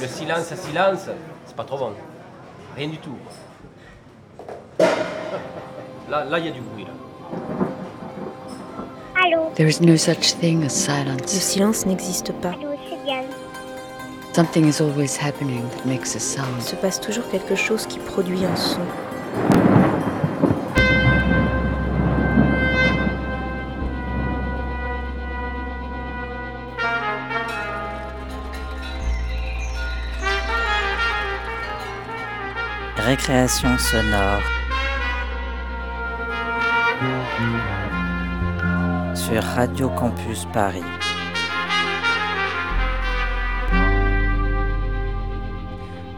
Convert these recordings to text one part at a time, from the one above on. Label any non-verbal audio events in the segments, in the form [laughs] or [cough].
Le silence à silence, c'est pas trop bon. Rien du tout. Là, là, il y a du bruit. Là. Allô? There is no such thing as Le silence. silence n'existe pas. Allô, c'est Diane. Something is always happening that makes a Il sound. se passe toujours quelque chose qui produit un son. Récréation sonore. Sur Radio Campus Paris.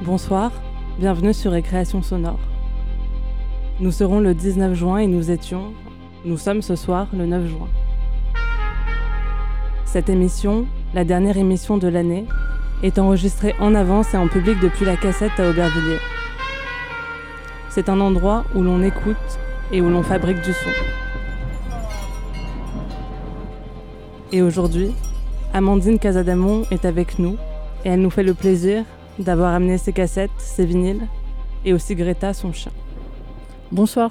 Bonsoir, bienvenue sur Récréation Sonore. Nous serons le 19 juin et nous étions, nous sommes ce soir le 9 juin. Cette émission, la dernière émission de l'année, est enregistrée en avance et en public depuis la cassette à Aubervilliers. C'est un endroit où l'on écoute et où l'on fabrique du son. Et aujourd'hui, Amandine Casadamon est avec nous et elle nous fait le plaisir d'avoir amené ses cassettes, ses vinyles et aussi Greta, son chien. Bonsoir.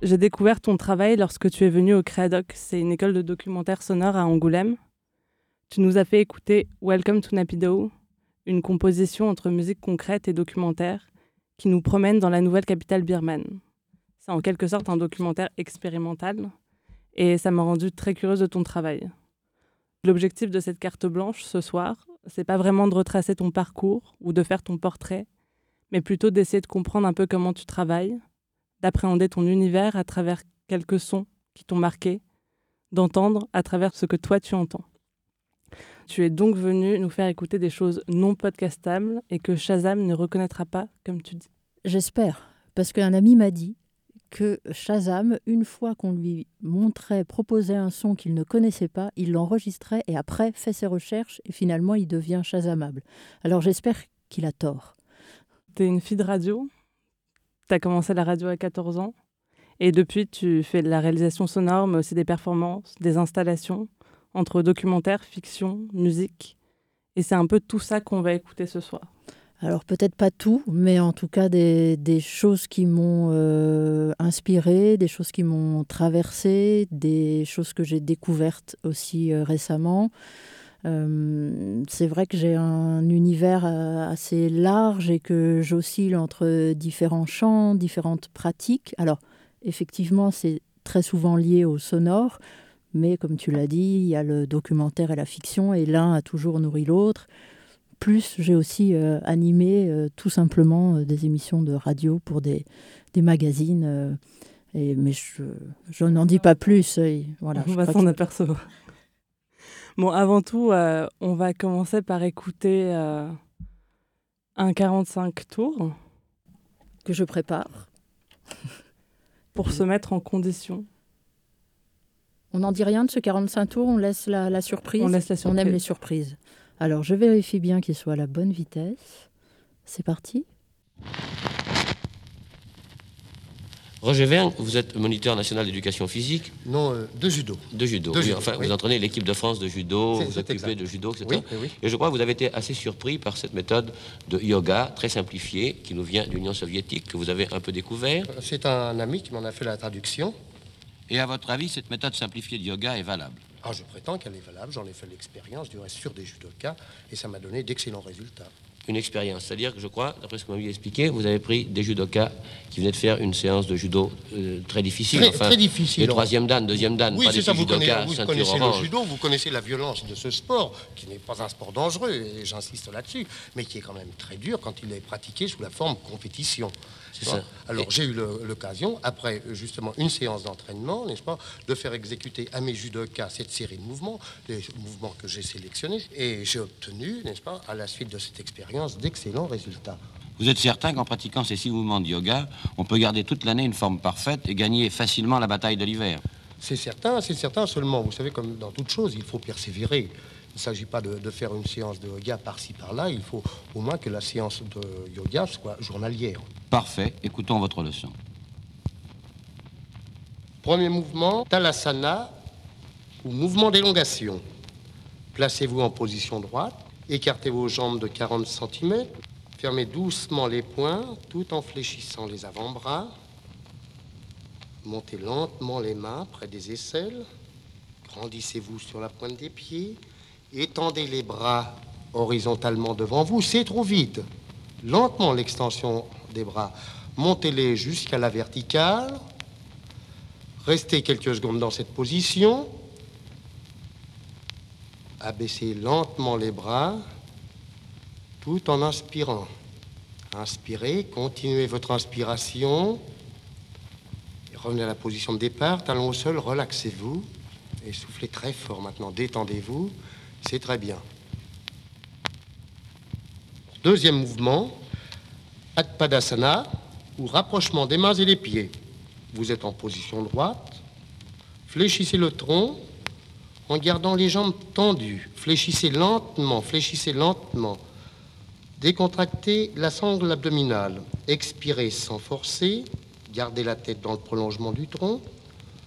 J'ai découvert ton travail lorsque tu es venu au Créadoc, c'est une école de documentaire sonore à Angoulême. Tu nous as fait écouter Welcome to Napido, une composition entre musique concrète et documentaire qui nous promène dans la nouvelle capitale birmane. C'est en quelque sorte un documentaire expérimental et ça m'a rendu très curieuse de ton travail. L'objectif de cette carte blanche ce soir, c'est pas vraiment de retracer ton parcours ou de faire ton portrait, mais plutôt d'essayer de comprendre un peu comment tu travailles, d'appréhender ton univers à travers quelques sons qui t'ont marqué, d'entendre à travers ce que toi tu entends. Tu es donc venu nous faire écouter des choses non podcastables et que Shazam ne reconnaîtra pas, comme tu dis. J'espère, parce qu'un ami m'a dit que Shazam, une fois qu'on lui montrait, proposait un son qu'il ne connaissait pas, il l'enregistrait et après fait ses recherches et finalement il devient Shazamable. Alors j'espère qu'il a tort. Tu es une fille de radio, tu as commencé la radio à 14 ans, et depuis tu fais de la réalisation sonore, mais aussi des performances, des installations, entre documentaire, fiction, musique. Et c'est un peu tout ça qu'on va écouter ce soir. Alors peut-être pas tout, mais en tout cas des, choses qui m'ont euh, inspiré, des choses qui m'ont traversé, des choses que j'ai découvertes aussi euh, récemment. Euh, c'est vrai que j'ai un univers euh, assez large et que j'oscille entre différents champs, différentes pratiques. Alors effectivement, c'est très souvent lié au sonore, mais comme tu l'as dit, il y a le documentaire et la fiction, et l'un a toujours nourri l'autre plus j'ai aussi euh, animé euh, tout simplement euh, des émissions de radio pour des, des magazines. et, mais je, je n'en dis pas plus. et voilà, on je va s'en apercevoir. Bon, avant tout, on va commencer par écouter un 45 tours que je prépare. pour se mettre en condition. On n'en dit rien de ce 45 tours, on laisse la, la surprise. On laisse la On surprise. aime les surprises. Alors je vérifie bien qu'il soit à la bonne vitesse. C'est parti. Roger Verne, vous êtes moniteur national d'éducation physique Non, euh, de judo. de judo. De Oui, judo, enfin, oui. vous entraînez l'équipe de France de judo, C'est- vous c'est occupez exact. de judo, etc. Oui, oui, oui. Et je crois que vous avez été assez surpris par cette méthode de yoga très simplifiée qui nous vient de l'Union soviétique, que vous avez un peu découvert. C'est un ami qui m'en a fait la traduction. Et à votre avis, cette méthode simplifiée de yoga est valable? Ah, je prétends qu'elle est valable, j'en ai fait l'expérience, du reste sur des judokas, et ça m'a donné d'excellents résultats. Une expérience, c'est-à-dire que je crois, d'après ce que vous m'avez expliqué, vous avez pris des judokas qui venaient de faire une séance de judo euh, très difficile. Très- enfin, très difficile, Les troisième dan, deuxième dan, oui, pas c'est des ça, vous, connaissez, judokas vous ceinture connaissez le judo, vous connaissez la violence de ce sport, qui n'est pas un sport dangereux, et j'insiste là-dessus, mais qui est quand même très dur quand il est pratiqué sous la forme compétition. Ça. Alors Et- j'ai eu l'occasion, après euh, justement une séance d'entraînement, n'est-ce pas, de faire exécuter à mes judokas cette série de mouvements, des mouvements que j'ai sélectionnés, et j'ai obtenu, n'est-ce pas, à la suite de cette expérience, d'excellents résultats. Vous êtes certain qu'en pratiquant ces six mouvements de yoga, on peut garder toute l'année une forme parfaite et gagner facilement la bataille de l'hiver? C'est certain, c'est certain seulement. Vous savez, comme dans toute chose, il faut persévérer. Il ne s'agit pas de, de faire une séance de yoga par-ci, par-là. Il faut au moins que la séance de yoga soit journalière. Parfait, écoutons votre leçon. Premier mouvement, Talasana ou mouvement d'élongation. Placez-vous en position droite Écartez vos jambes de 40 cm. Fermez doucement les poings tout en fléchissant les avant-bras. Montez lentement les mains près des aisselles. Grandissez-vous sur la pointe des pieds. Étendez les bras horizontalement devant vous. C'est trop vite. Lentement l'extension des bras. Montez-les jusqu'à la verticale. Restez quelques secondes dans cette position. Abaissez lentement les bras tout en inspirant. Inspirez, continuez votre inspiration. revenez à la position de départ, talon au sol, relaxez-vous. Et soufflez très fort maintenant, détendez-vous. C'est très bien. Deuxième mouvement, Padasana, ou rapprochement des mains et des pieds. Vous êtes en position droite. Fléchissez le tronc en gardant les jambes tendues. Fléchissez lentement, fléchissez lentement. Décontractez la sangle abdominale. Expirez sans forcer. Gardez la tête dans le prolongement du tronc.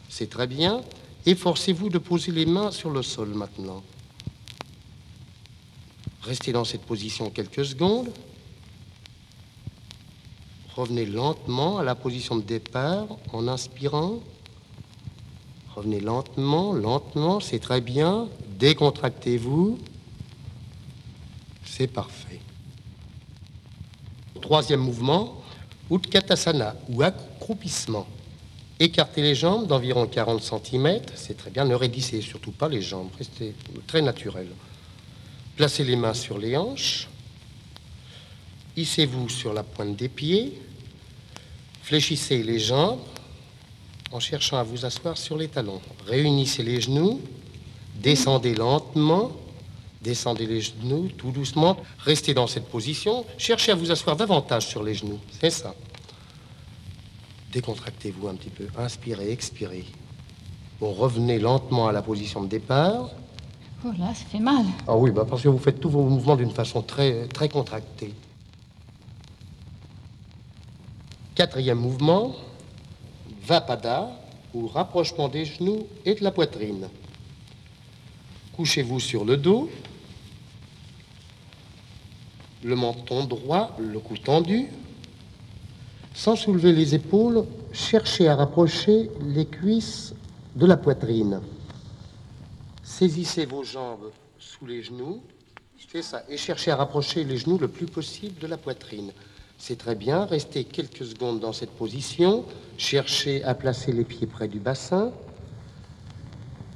C'est très bien. Efforcez-vous de poser les mains sur le sol maintenant. Restez dans cette position quelques secondes. Revenez lentement à la position de départ en inspirant. Revenez lentement, lentement, c'est très bien. Décontractez-vous. C'est parfait. Troisième mouvement, Utkatasana ou accroupissement. Écartez les jambes d'environ 40 cm, c'est très bien. Ne raidissez surtout pas les jambes, restez très naturel. Placez les mains sur les hanches. Hissez-vous sur la pointe des pieds. Fléchissez les jambes en cherchant à vous asseoir sur les talons. Réunissez les genoux, descendez lentement, descendez les genoux tout doucement, restez dans cette position, cherchez à vous asseoir davantage sur les genoux, c'est ça. Décontractez-vous un petit peu, inspirez, expirez. Revenez lentement à la position de départ. Oh là, ça fait mal. Ah oui, bah parce que vous faites tous vos mouvements d'une façon très, très contractée. Quatrième mouvement, Vapada ou rapprochement des genoux et de la poitrine. Couchez-vous sur le dos, le menton droit, le cou tendu. Sans soulever les épaules, cherchez à rapprocher les cuisses de la poitrine. Saisissez vos jambes sous les genoux, ça, et cherchez à rapprocher les genoux le plus possible de la poitrine. C'est très bien. Restez quelques secondes dans cette position. Cherchez à placer les pieds près du bassin.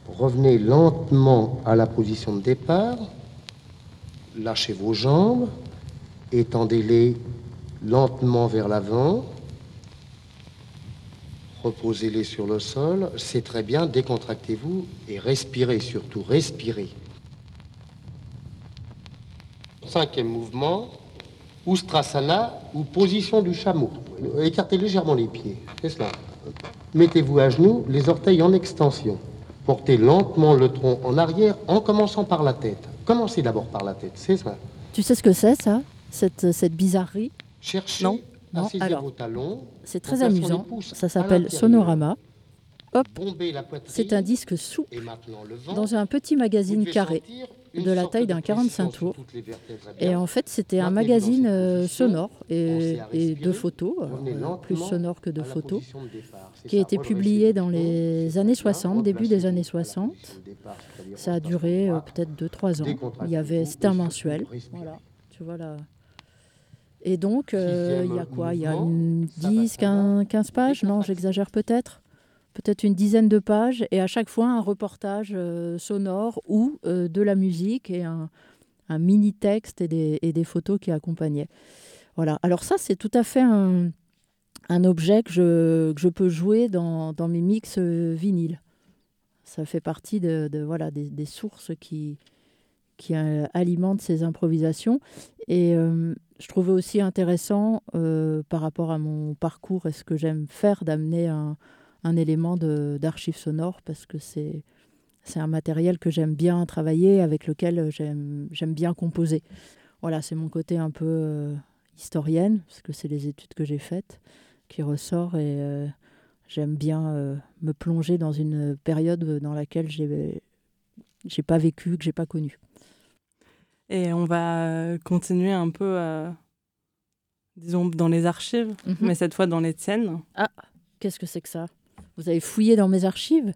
Revenez lentement à la position de départ. Lâchez vos jambes. Étendez-les lentement vers l'avant. Reposez-les sur le sol. C'est très bien. Décontractez-vous et respirez surtout. Respirez. Cinquième mouvement. Ustrasana ou position du chameau. Écartez légèrement les pieds. C'est cela. Mettez-vous à genoux, les orteils en extension. Portez lentement le tronc en arrière en commençant par la tête. Commencez d'abord par la tête, c'est ça. Tu sais ce que c'est ça? Cette, cette bizarrerie? Cherchez non, non. talons. C'est très amusant. Ça s'appelle Sonorama. Hop, c'est un disque souple dans un petit magazine carré de la taille d'un 45 tours. Et en fait, c'était un magazine euh, sonore et, et, de photos, euh, plus sonore que de photos, qui a été publié dans les années 60, début des années 60. Ça a duré euh, peut-être 2-3 ans. Il y avait, c'était un mensuel. Voilà, tu vois là. Et donc, il y a quoi? Il y a une 10, 15, 15 pages? Non, j'exagère peut-être peut-être une dizaine de pages, et à chaque fois un reportage euh, sonore ou euh, de la musique et un, un mini texte et des, et des, photos qui accompagnaient. Voilà. Alors ça, c'est tout à fait un, un objet que je, que je, peux jouer dans, dans mes mix euh, vinyles. Ça fait partie de, de voilà, des, des, sources qui, qui alimentent ces improvisations. Et je trouvais aussi intéressant par rapport à mon parcours et ce que j'aime faire d'amener un, élément d'archive sonore parce que c'est un matériel que j'aime bien travailler, avec lequel j'aime bien composer. Voilà, c'est mon côté un peu euh, historienne, parce que c'est les études que j'ai faites qui ressort et euh, j'aime bien euh, me plonger dans une période dans laquelle j'ai pas vécu, que j'ai pas connu. Et on va euh, continuer un peu, euh, disons, dans les archives, Mhm. mais cette fois dans les tiennes. Qu'est-ce que c'est que ça? Vous avez fouillé dans mes archives?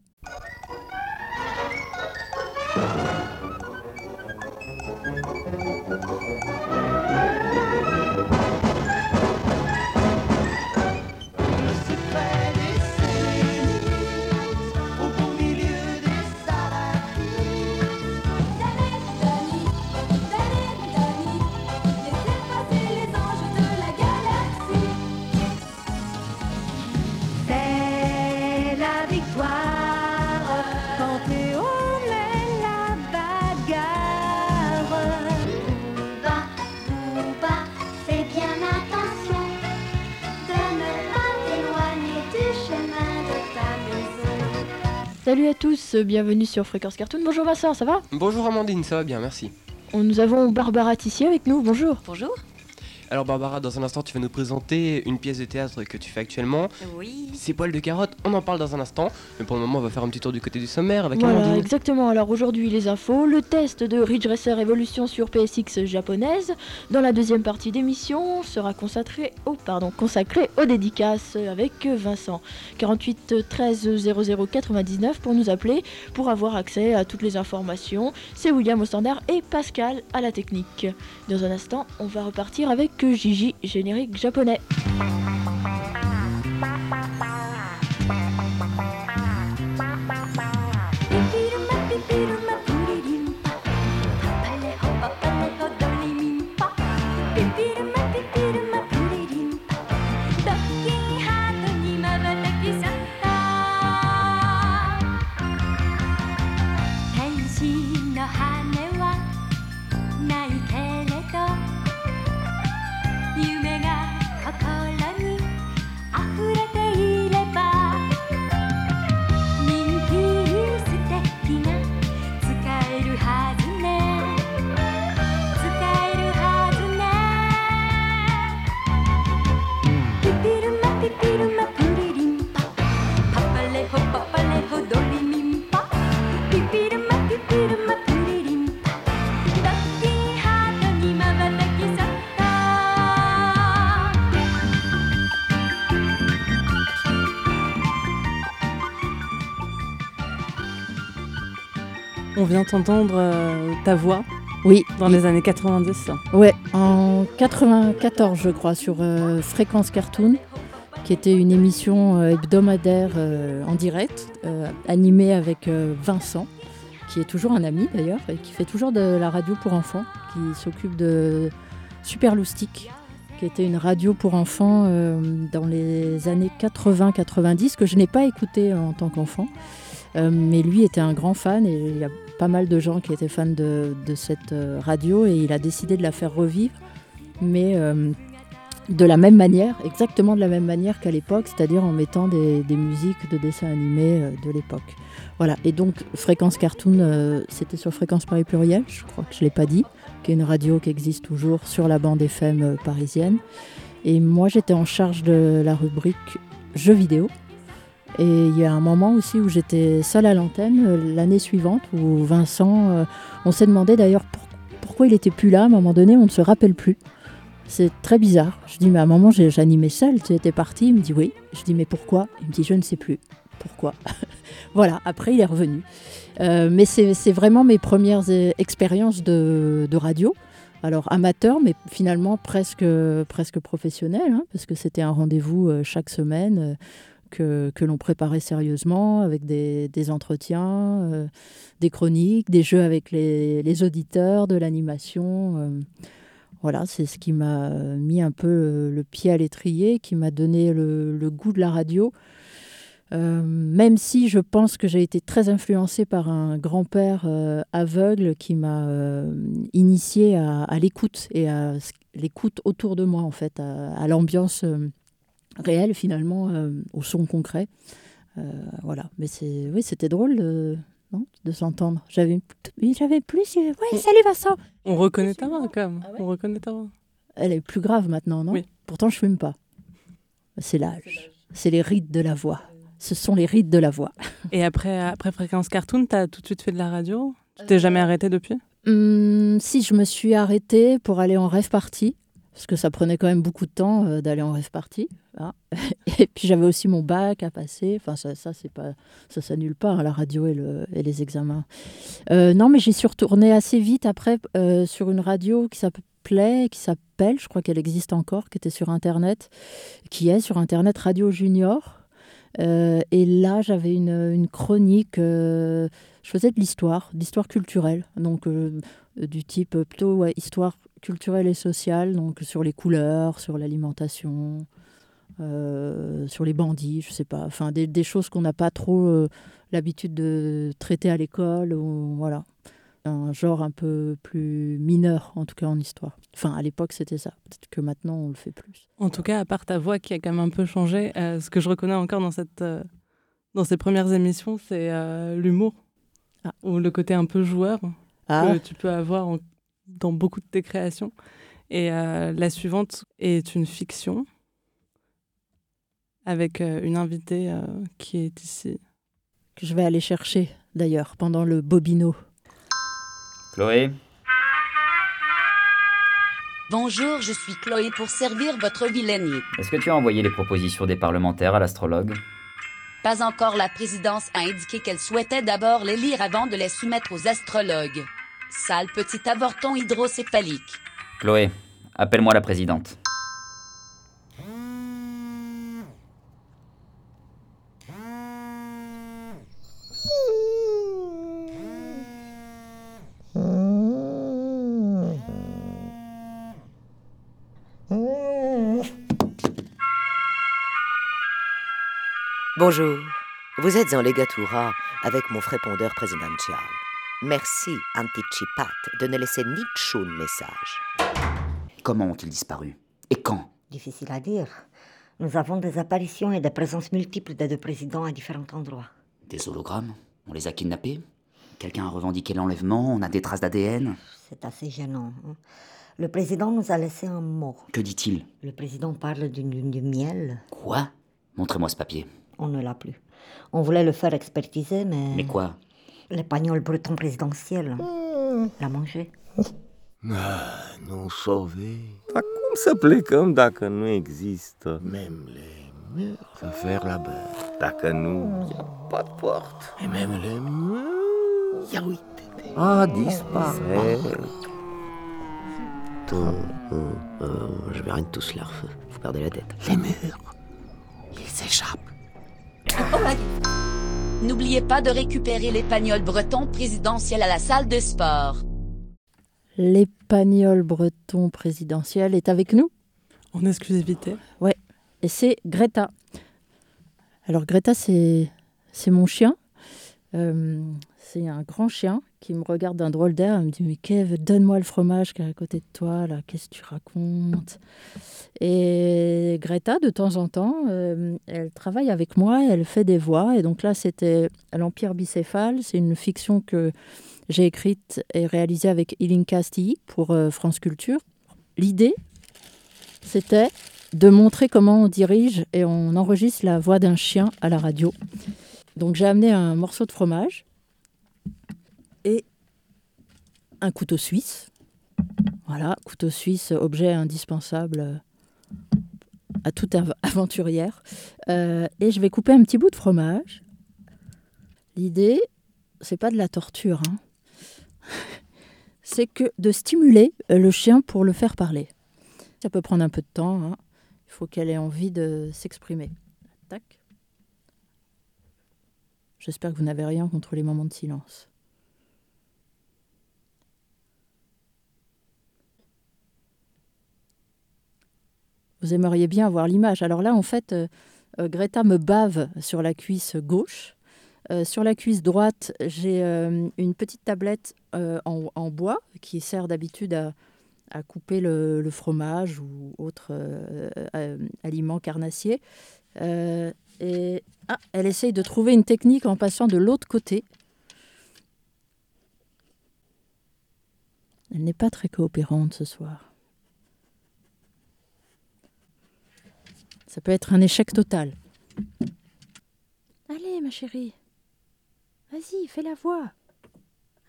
Salut à tous, bienvenue sur Fréquence Cartoon. Bonjour Vincent, ça va? Bonjour Amandine, ça va bien, merci. Nous avons Barbara Tissier avec nous, bonjour. Bonjour. Alors Barbara, dans un instant, tu vas nous présenter une pièce de théâtre que tu fais actuellement. Oui. C'est Poil de carotte, on en parle dans un instant. Mais pour le moment, on va faire un petit tour du côté du sommaire avec Voilà, Amandine. exactement. Alors aujourd'hui, les infos, le test de Ridge Racer Evolution sur PSX japonaise. Dans la deuxième partie d'émission, sera consacré au, pardon, consacré aux dédicaces avec Vincent. 48 13 00 99 pour nous appeler, pour avoir accès à toutes les informations. C'est William au standard et Pascal à la technique. Dans un instant, on va repartir avec Gigi, générique japonais. On vient d'entendre euh, ta voix Oui. dans les années 90. Ouais, en 94, je crois, sur euh, Fréquence Cartoon, qui était une émission euh, hebdomadaire euh, en direct, animée avec Vincent, qui est toujours un ami d'ailleurs, et qui fait toujours de la radio pour enfants, qui s'occupe de Super Loustic, qui était une radio pour enfants euh, dans les années 80-90, que je n'ai pas écouté en tant qu'enfant. Euh, mais lui était un grand fan et il y a pas mal de gens qui étaient fans de, cette euh, radio et il a décidé de la faire revivre, mais euh, de la même manière, exactement de la même manière qu'à l'époque, c'est-à-dire en mettant des, musiques de dessins animés de l'époque. Voilà, et donc Fréquence Cartoon, c'était sur Fréquence Paris Pluriel, je crois que je ne l'ai pas dit, qui est une radio qui existe toujours sur la bande FM parisienne. Et moi j'étais en charge de la rubrique jeux vidéo. Et il y a un moment aussi où j'étais seule à l'antenne euh, l'année suivante où Vincent, euh, on s'est demandé d'ailleurs pour- pourquoi il était plus là. À un moment donné, on ne se rappelle plus. C'est très bizarre. Je dis mais à un moment j'animais seule, tu étais parti. Il me dit oui. Je dis mais pourquoi? Il me dit je ne sais plus. Pourquoi? [laughs] Voilà. Après il est revenu. Euh, mais c'est vraiment mes premières expériences de, radio. Alors amateur, mais finalement presque, presque professionnel, hein, parce que c'était un rendez-vous chaque semaine que, l'on préparait sérieusement, avec des, entretiens, euh, des chroniques, des jeux avec les, auditeurs, de l'animation. euh. voilà, c'est ce qui m'a mis un peu le, le pied à l'étrier, qui m'a donné le, goût de la radio. Euh, même si je pense que j'ai été très influencée par un grand-père euh, aveugle qui m'a euh, initiée à, l'écoute et à l'écoute autour de moi, en fait, à l'ambiance réelle, finalement, euh, au son concret. Euh, voilà, mais c'est, oui, c'était drôle de, non, de s'entendre. J'avais, j'avais plus. euh, Ouais, salut Vincent. On reconnaît ta voix quand même. On reconnaît ta voix. Elle est plus grave maintenant, non? Oui. Pourtant, je fume pas. C'est l'âge. C'est les rides de la voix. Ce sont les rides de la voix. [laughs] Et après, après Fréquence Cartoon, t'as tout de suite fait de la radio? Tu t'es jamais arrêté depuis? Hum, si je me suis arrêtée pour aller en rêve party, parce que ça prenait quand même beaucoup de temps euh, d'aller en rêve party. hein. [laughs] Et puis j'avais aussi mon bac à passer. Enfin, ça, ça c'est pas, ça s'annule pas hein, la radio et, le- et les examens. Euh, non, mais j'y suis retournée assez vite après euh, sur une radio qui s'appelait, qui s'appelle, je crois qu'elle existe encore, qui était sur internet, qui est sur internet Radio Junior. Euh, et là, j'avais une, chronique. euh, je faisais de l'histoire, de l'histoire culturelle, donc euh, du type plutôt histoire culturelle et sociale, donc sur les couleurs, sur l'alimentation, sur les bandits, je sais pas, enfin des, choses qu'on n'a pas trop l'habitude de traiter à l'école, ou voilà, un genre un peu plus mineur en tout cas en histoire. Enfin à l'époque c'était ça, peut-être que maintenant on le fait plus. En tout cas, à part ta voix qui a quand même un peu changé, euh, ce que je reconnais encore dans, cette, euh, dans ces premières émissions, c'est euh, l'humour. Ou le côté un peu joueur Ah. que tu peux avoir en- dans beaucoup de tes créations. Et euh, la suivante est une fiction avec euh, une invitée euh, qui est ici. Que je vais aller chercher d'ailleurs pendant le bobino. Chloé? Bonjour, je suis Chloé pour servir votre vilainie. Est-ce que tu as envoyé les propositions des parlementaires à l'astrologue? Pas encore la présidence a indiqué qu'elle souhaitait d'abord les lire avant de les soumettre aux astrologues. Sale petit avorton hydrocéphalique. Chloé, appelle-moi la présidente. Bonjour, vous êtes en Legatura avec mon frépondeur présidentiel. Merci, Anticipat, de ne laisser ni chou de message. Comment ont-ils disparu? Et quand? Difficile à dire. Nous avons des apparitions et des présences multiples des deux présidents à différents endroits. Des hologrammes? On les a kidnappés? Quelqu'un a revendiqué l'enlèvement? On a des traces d'ADN C'est assez gênant. hein. Le président nous a laissé un mot. Que dit-il? Le président parle d'une lune de miel. Quoi? Montrez-moi ce papier. On ne l'a plus. On voulait le faire expertiser, mais. Mais quoi? L'espagnol breton présidentiel l'a mangé. Ah, nu sauvé. Dar cum să plecăm dacă nu există? Même les murs să faire la bas. Dacă nu, y a pas de porte. Et même les murs. Uite-te. A disparaît. Hum, hum, hum, je vais rien de tout cela. Vous perdez la tête. Les murs. Ils s'échappent. N'oubliez pas de récupérer l'épagnol breton présidentiel à la salle de sport. L'épagnol breton présidentiel est avec nous En exclusivité Ouais, et c'est Greta. Alors Greta, c'est c'est mon chien. Euh, c'est un grand chien qui me regarde d'un drôle d'air. Elle me dit Mais Kev, donne-moi le fromage qui est à côté de toi, là, qu'est-ce que tu racontes? Et Greta, de temps en temps, euh, elle travaille avec moi, elle fait des voix. Et donc là, c'était L'Empire bicéphale. C'est une fiction que j'ai écrite et réalisée avec Eileen Castilly pour euh, France Culture. L'idée, c'était de montrer comment on dirige et on enregistre la voix d'un chien à la radio. Donc j'ai amené un morceau de fromage et un couteau suisse. Voilà, couteau suisse, objet indispensable euh, à toute av- [laughs] aventurière. Euh, et je vais couper un petit bout de fromage. L'idée, c'est pas de la torture, hein. [laughs] c'est que de stimuler euh, le chien pour le faire parler. Ça peut prendre un peu de temps. hein. Il faut qu'elle ait envie de s'exprimer. Tac. J'espère que vous n'avez rien contre les moments de silence. Vous aimeriez bien avoir l'image. Alors là, en fait, euh, euh, Greta me bave sur la cuisse gauche. Euh, sur la cuisse droite, j'ai une petite tablette en, bois qui sert d'habitude à, couper le, fromage ou autre aliment carnassier. Et ah, elle essaye de trouver une technique en passant de l'autre côté. Elle n'est pas très coopérante ce soir. Ça peut être un échec total. Allez, ma chérie. Vas-y, fais la voix.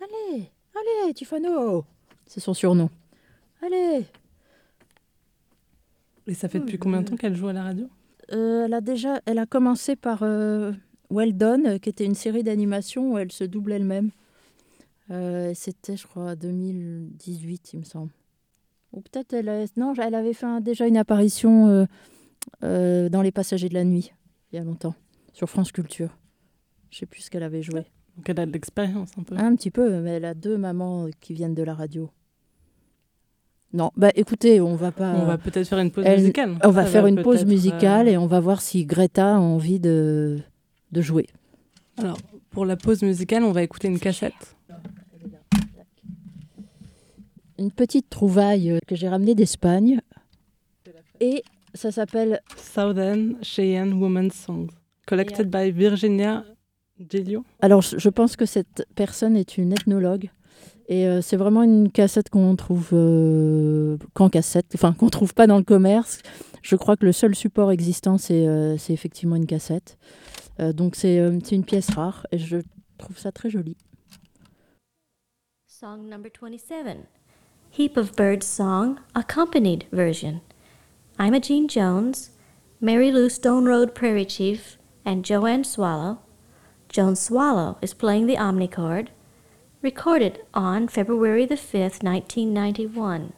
Allez. Allez, Tifano C'est son surnom. Allez Et ça fait depuis combien de temps qu'elle joue à la radio? Euh, elle a déjà, elle a commencé par euh, Well Done, qui était une série d'animation où elle se double elle-même. Euh, C'était, je crois, 2018, il me semble. Ou peut-être elle, a- non, elle avait fait un- déjà une apparition euh, dans Les Passagers de la nuit il y a longtemps sur France Culture. Je sais plus ce qu'elle avait joué. Donc elle a de l'expérience un peu. Un petit peu, mais elle a deux mamans qui viennent de la radio. Non, bah écoutez, on va pas. On va peut-être faire une pause Elle- musicale. On va Ça faire va une pause musicale euh, et on va voir si Greta a envie de, de jouer. Alors, pour la pause musicale, on va écouter une cassette. Une petite trouvaille que j'ai ramenée d'Espagne. Et ça s'appelle Southern Cheyenne Women's Songs, collected by Virginia Giglio. Alors, je pense que cette personne est une ethnologue. Et euh, c'est vraiment une cassette qu'on trouve euh, qu'en cassette, enfin qu'on trouve pas dans le commerce. Je crois que le seul support existant, c'est euh, c'est effectivement une cassette. Euh, donc c'est euh, c'est une pièce rare et je trouve ça très joli. Song number 27 Heap of Birds Song, accompanied version. Imogene Jones, Mary Lou Stone Road Prairie Chief, and Joanne Swallow. Joan Swallow is playing the omnichord. Recorded on February the 5th, 1991.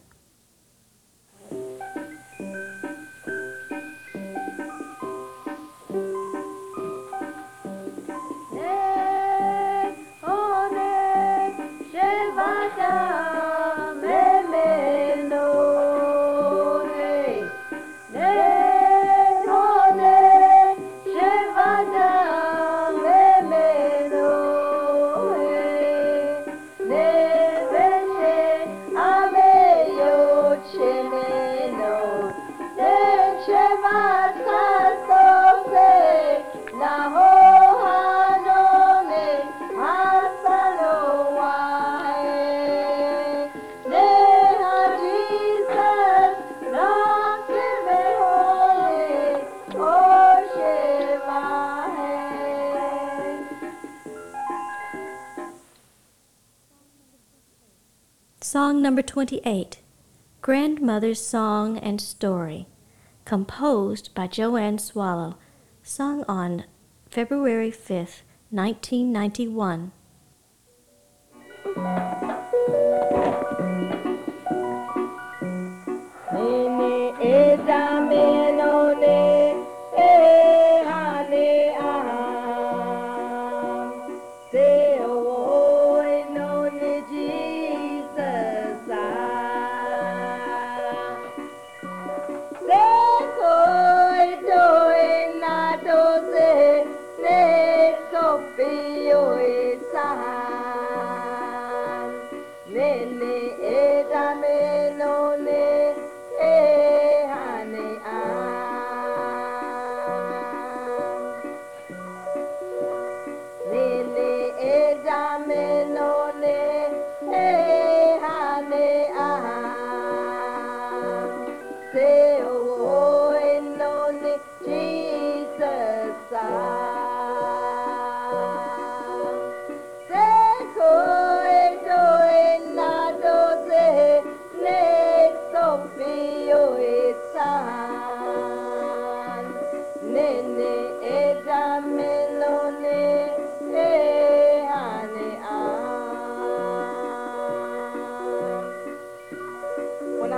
Song number 28 Grandmother's Song and Story, composed by Joanne Swallow, sung on February 5th, 1991.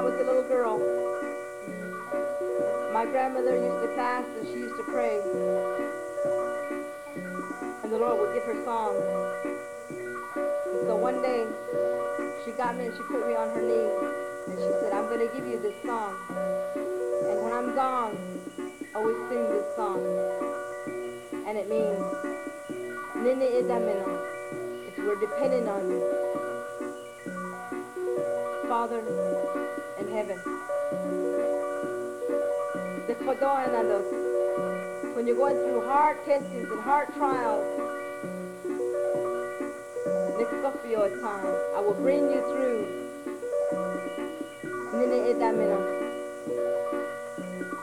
Was a little girl, my grandmother used to fast and she used to pray. And the Lord would give her songs. And so one day, she got me and she put me on her knee. And she said, I'm going to give you this song. And when I'm gone, always sing this song. And it means, Nini Idamina. It's we're depending on you. Father in heaven. The those. Uh, when you're going through hard testings and hard trials, your time, I will bring you through.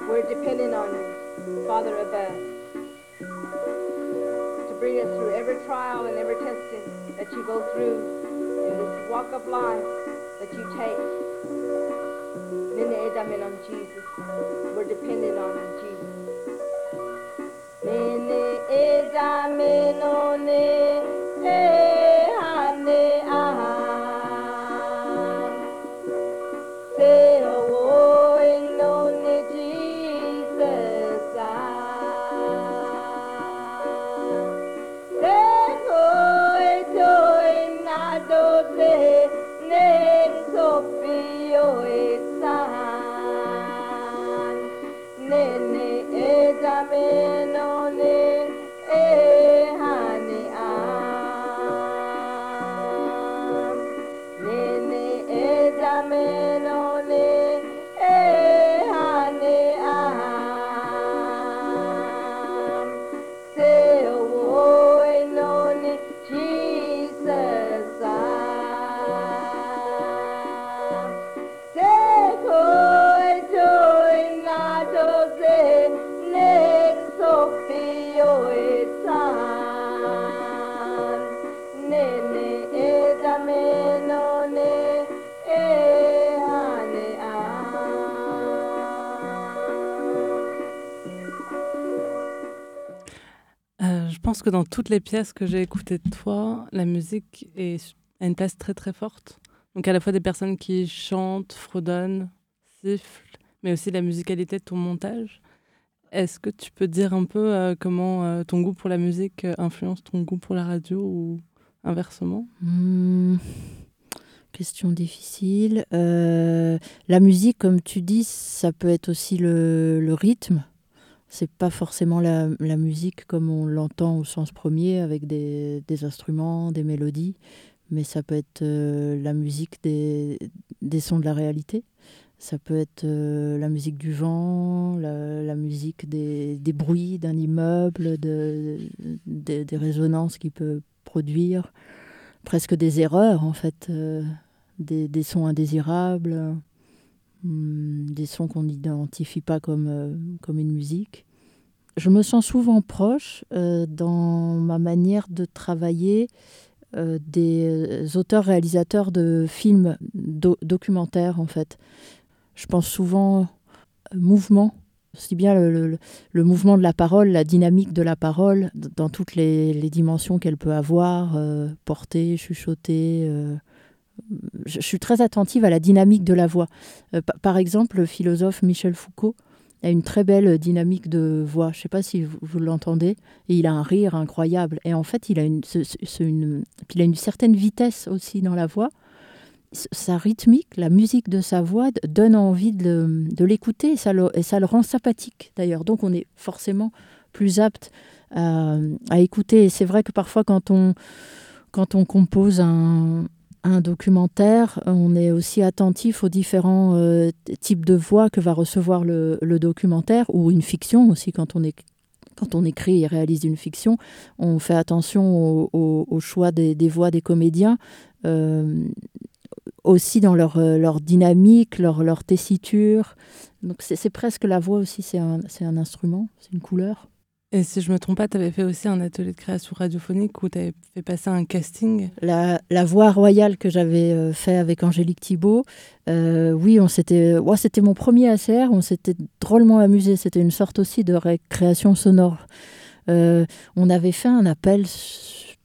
We're depending on you, Father above, to bring us through every trial and every testing that you go through in this walk of life that you take. Nene edamen on Jesus. We're dependent on Jesus. Que dans toutes les pièces que j'ai écoutées de toi, la musique est, a une place très très forte. Donc à la fois des personnes qui chantent, fredonnent, sifflent, mais aussi la musicalité de ton montage. Est-ce que tu peux dire un peu euh, comment euh, ton goût pour la musique euh, influence ton goût pour la radio ou inversement? Hmm, question difficile. La musique, comme tu dis, ça peut être aussi le rythme. C'est pas forcément la, musique comme on l'entend au sens premier avec des, instruments, des mélodies, mais ça peut être euh, la musique des, sons de la réalité. Ça peut être euh, la musique du vent, la, musique des, bruits d'un immeuble, de, de- des résonances qu'il peut produire, presque des erreurs en fait, euh, des, sons indésirables, des sons qu'on n'identifie pas comme, euh, comme une musique. Je me sens souvent proche euh, dans ma manière de travailler euh, des auteurs-réalisateurs de films do- documentaires en fait. Je pense souvent mouvement, aussi bien le, mouvement de la parole, la dynamique de la parole, dans toutes les, dimensions qu'elle peut avoir, euh, porter, chuchoter. euh. Je, suis très attentive à la dynamique de la voix. Euh, pa- par exemple, le philosophe Michel Foucault a une très belle dynamique de voix. Je ne sais pas si vous, l'entendez. Il a un rire incroyable. Et en fait, il a une, il a une certaine vitesse aussi dans la voix sa rythmique, la musique de sa voix donne envie de, l'écouter et ça, le, rend sympathique d'ailleurs. Donc on est forcément plus apte à, écouter. C'est vrai que parfois quand on compose un, un documentaire, on est aussi attentif aux différents euh, types de voix que va recevoir le, documentaire ou une fiction aussi quand on écrit et réalise une fiction, on fait attention au, choix des, voix des comédiens. Euh, aussi dans leur, euh, dynamique, leur, tessiture. Donc c'est presque la voix aussi, c'est un instrument, c'est une couleur. Et si je me trompe pas, tu avais fait aussi un atelier de création radiophonique où tu avais fait passer un casting. La, voix royale que j'avais euh, fait avec Angélique Thibault, euh, oui, on s'était, c'était mon premier ACR, on s'était drôlement amusé. C'était une sorte aussi de récréation sonore. Euh, on avait fait un appel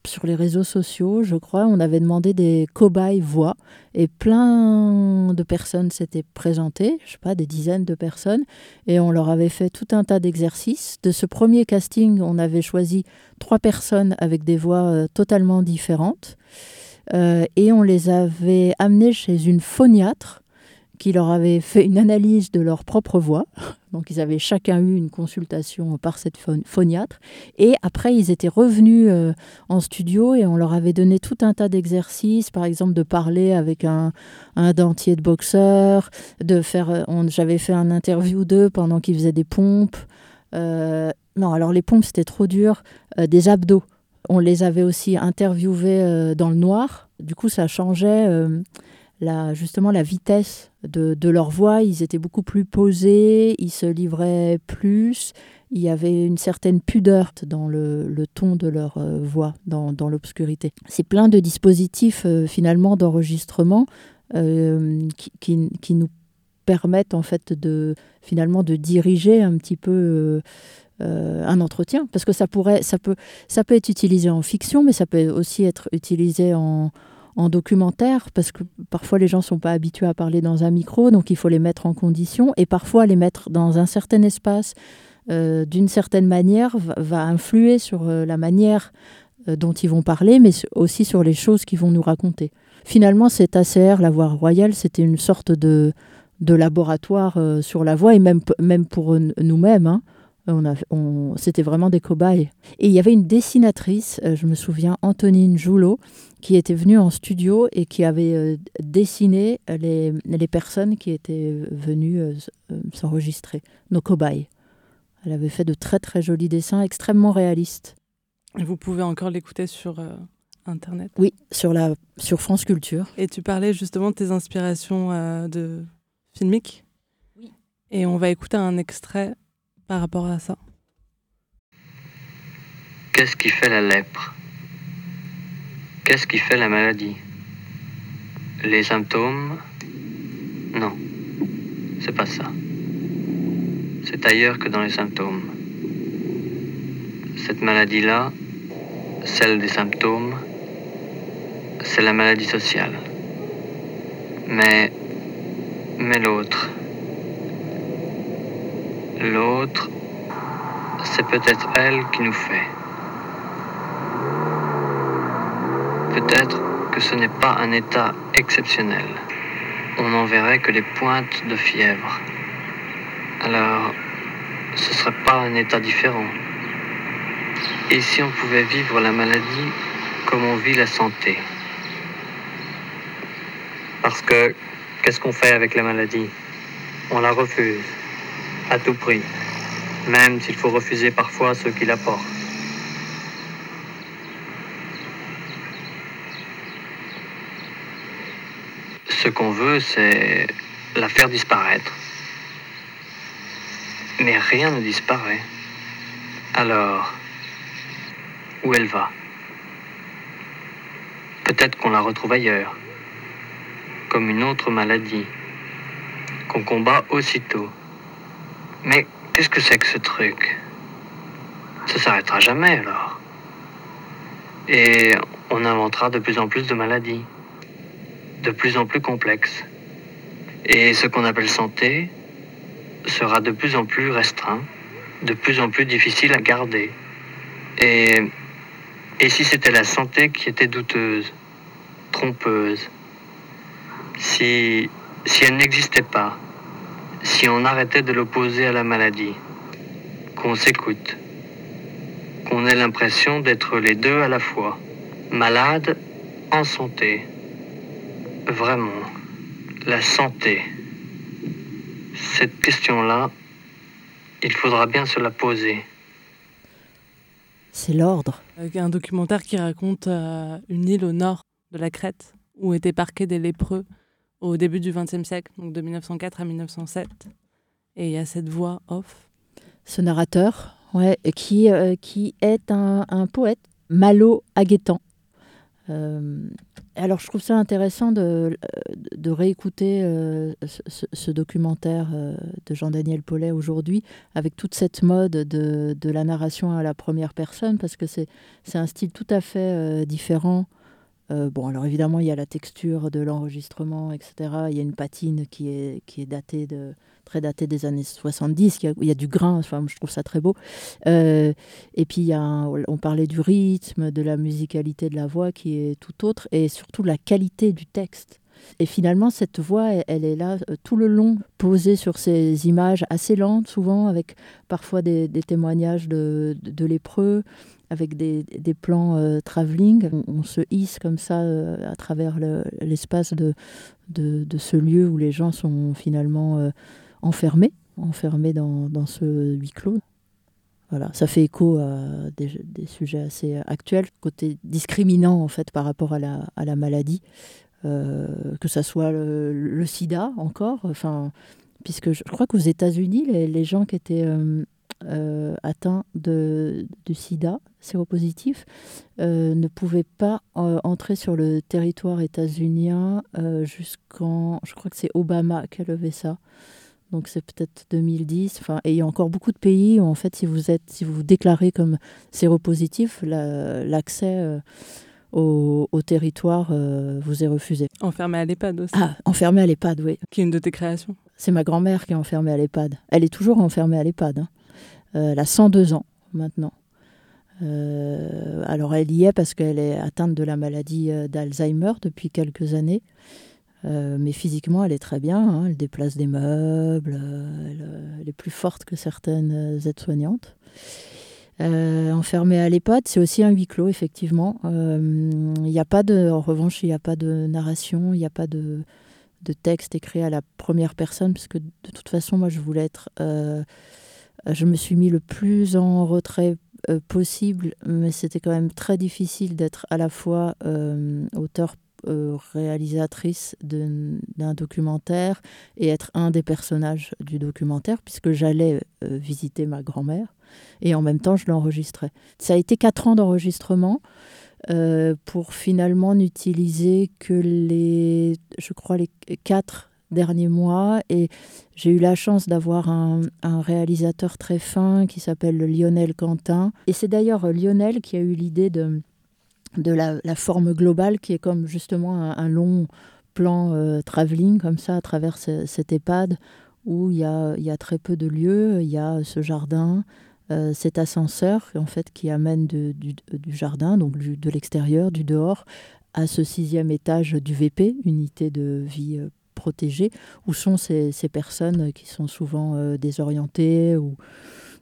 sur les réseaux sociaux, je crois. On avait demandé des cobayes voix et plein de personnes s'étaient présentées, je sais pas, des dizaines de personnes, et on leur avait fait tout un tas d'exercices. De ce premier casting, on avait choisi trois personnes avec des voix euh, totalement différentes, Euh, et on les avait amenées chez une phoniatre qui leur avait fait une analyse de leur propre voix. Donc ils avaient chacun eu une consultation par cette phon- phoniatre. Et après, ils étaient revenus euh, en studio et on leur avait donné tout un tas d'exercices, par exemple de parler avec un, dentier de boxeur, de faire. euh, J'avais fait un interview d'eux pendant qu'ils faisaient des pompes. Euh, non, alors les pompes c'était trop dur. Des abdos. On les avait aussi interviewés dans le noir. Du coup, ça changeait. Justement la vitesse de, de, leur voix. Ils étaient beaucoup plus posés, ils se livraient plus. Il y avait une certaine pudeur dans le, le ton de leur euh, voix, dans, dans l'obscurité. C'est plein de dispositifs euh, finalement d'enregistrement euh, qui, qui, qui, nous permettent en fait de finalement de diriger un petit peu un entretien parce que ça pourrait ça peut ça peut être utilisé en fiction mais ça peut aussi être utilisé en, en documentaire, parce que parfois les gens ne sont pas habitués à parler dans un micro, donc il faut les mettre en condition, et parfois les mettre dans un certain espace, euh, d'une certaine manière, va, influer sur euh, la manière euh, dont ils vont parler, mais aussi sur les choses qu'ils vont nous raconter. Finalement, cet ACR, la voix royale, c'était une sorte de, de laboratoire sur la voix, et même, même pour nous-mêmes. Hein. On on, c'était vraiment des cobayes. Et il y avait une dessinatrice, euh, je me souviens, Antonine Joulot, qui était venue en studio et qui avait euh, dessiné les, les, personnes qui étaient venues euh, s'enregistrer, nos cobayes. Elle avait fait de très très jolis dessins extrêmement réalistes. Et vous pouvez encore l'écouter sur euh, Internet? Oui, sur, la, sur France Culture. Et tu parlais justement de tes inspirations euh, de filmiques? Oui. Et on va écouter un extrait par rapport à ça. Qu'est-ce qui fait la lèpre? Qu'est-ce qui fait la maladie? Les symptômes? Non, c'est pas ça. C'est ailleurs que dans les symptômes. Cette maladie-là, celle des symptômes, c'est la maladie sociale. Mais, mais l'autre, l'autre, c'est peut-être elle qui nous fait. Peut-être que ce n'est pas un état exceptionnel. On n'en verrait que des pointes de fièvre. Alors, ce serait pas un état différent. Et si on pouvait vivre la maladie comme on vit la santé? Parce que, qu'est-ce qu'on fait avec la maladie? On la refuse, à tout prix, même s'il faut refuser parfois ceux qui la portent. Ce qu'on veut, c'est la faire disparaître. Mais rien ne disparaît. Alors, où elle va? Peut-être qu'on la retrouve ailleurs, comme une autre maladie, qu'on combat aussitôt. Mais qu'est-ce que c'est que ce truc? Ça s'arrêtera jamais alors. Et on inventera de plus en plus de maladies, de plus en plus complexes. Et ce qu'on appelle santé, sera de plus en plus restreint, de plus en plus difficile à garder. Et, si c'était la santé qui était douteuse, trompeuse, si elle n'existait pas, si on arrêtait de l'opposer à la maladie, qu'on s'écoute, qu'on ait l'impression d'être les deux à la fois, malade en santé, vraiment, la santé. Cette question-là, il faudra bien se la poser. C'est l'ordre. Un documentaire qui raconte euh, une île au nord de la Crète où étaient parqués des lépreux au début du XXe siècle, donc de 1904 à 1907. Et il y a cette voix off. Ce narrateur, ouais, qui, euh, qui est un, poète, Malo Aguetan. Euh, alors, je trouve ça intéressant de, de réécouter euh, ce, documentaire euh, de Jean-Daniel Paulet aujourd'hui, avec toute cette mode de, de, la narration à la première personne, parce que c'est un style tout à fait euh, bon, alors évidemment, il y a la texture de l'enregistrement, etc. Il y a une patine qui est, qui est datée de, très daté des années 70, il y a, du grain, enfin, je trouve ça très beau. Euh, et puis, on parlait du rythme, de la musicalité de la voix qui est tout autre, et surtout la qualité du texte. Et finalement, cette voix, elle, est là euh, tout le long, posée sur ces images assez lentes, souvent, avec parfois des, des témoignages de, de, de lépreux, avec des, des plans euh, travelling. On, se hisse comme ça euh, à travers l'espace le, de, de, ce lieu où les gens sont finalement euh, enfermés, enfermés dans, dans ce huis clos. Voilà, ça fait écho à des, des, sujets assez actuels, côté discriminant en fait par rapport à la, à la maladie. que ça soit le, le, sida encore, enfin, puisque je crois qu'aux États-Unis, les, les, gens qui étaient euh, atteints de, de, sida, séropositif, euh, ne pouvaient pas euh, entrer sur le territoire états-unien jusqu'en. Je crois que c'est Obama qui a levé ça. Donc c'est peut-être 2010. Enfin, et il y a encore beaucoup de pays où, en fait, si vous, êtes, si vous vous déclarez comme séropositif, l'accès. Au, au, territoire vous est refusé. Enfermé à l'EHPAD aussi. Ah, enfermé à l'EHPAD, oui. Qui est une de tes créations C'est ma grand-mère qui est enfermée à l'EHPAD. Elle est toujours enfermée à l'EHPAD. Hein. Euh, elle a 102 ans maintenant. Euh, alors elle y est parce qu'elle est atteinte de la maladie euh, d'Alzheimer depuis quelques années. mais physiquement, elle est très bien. Hein. Elle déplace des meubles. elle, est plus forte que certaines aides-soignantes. enfermée à l'EHPAD, c'est aussi un huis clos, effectivement. Il n'y a pas de, en revanche, il n'y a pas de narration, il n'y a pas de, de, texte écrit à la première personne, parce que de toute façon, moi, je voulais être je me suis mis le plus en retrait euh, possible, mais c'était quand même très difficile d'être à la fois euh, auteur réalisatrice d'un documentaire et être un des personnages du documentaire, puisque j'allais visiter ma grand-mère et en même temps je l'enregistrais. Ça a été quatre ans d'enregistrement pour finalement n'utiliser que les, je crois, les quatre derniers mois et j'ai eu la chance d'avoir un, réalisateur très fin qui s'appelle Lionel Quentin. Et c'est d'ailleurs Lionel qui a eu l'idée de, de la, forme globale qui est comme justement un, long plan euh, travelling comme ça à travers cet EHPAD où il y, a, y a très peu de lieux, il y a ce jardin, euh, cet ascenseur en fait qui amène du, du, jardin, donc de l'extérieur, du dehors, à ce sixième étage du VP, unité de vie euh, protégés Où sont ces, personnes qui sont souvent euh, désorientées ou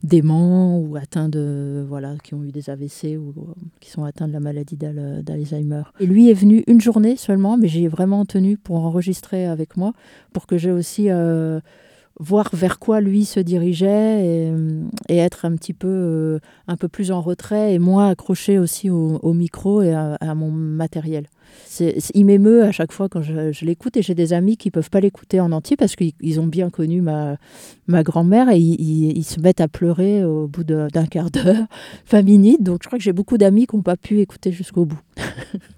déments ou atteints de voilà qui ont eu des AVC ou qui sont atteints de la maladie d'Alzheimer. Et lui est venu une journée seulement, mais j'ai vraiment tenu pour enregistrer avec moi pour que j'ai aussi euh, voir vers quoi lui se dirigeait et, et être un petit peu euh, un peu plus en retrait et moi accroché aussi au, au micro et à, à mon matériel il m'émeut à chaque fois quand je, l'écoute et j'ai des amis qui peuvent pas l'écouter en entier parce qu'ils ont bien connu ma, ma grand-mère et ils, se mettent à pleurer au bout d'un quart d'heure, [laughs] 20 minutes. Donc je crois que j'ai beaucoup d'amis qui n'ont pas pu écouter jusqu'au bout. [laughs]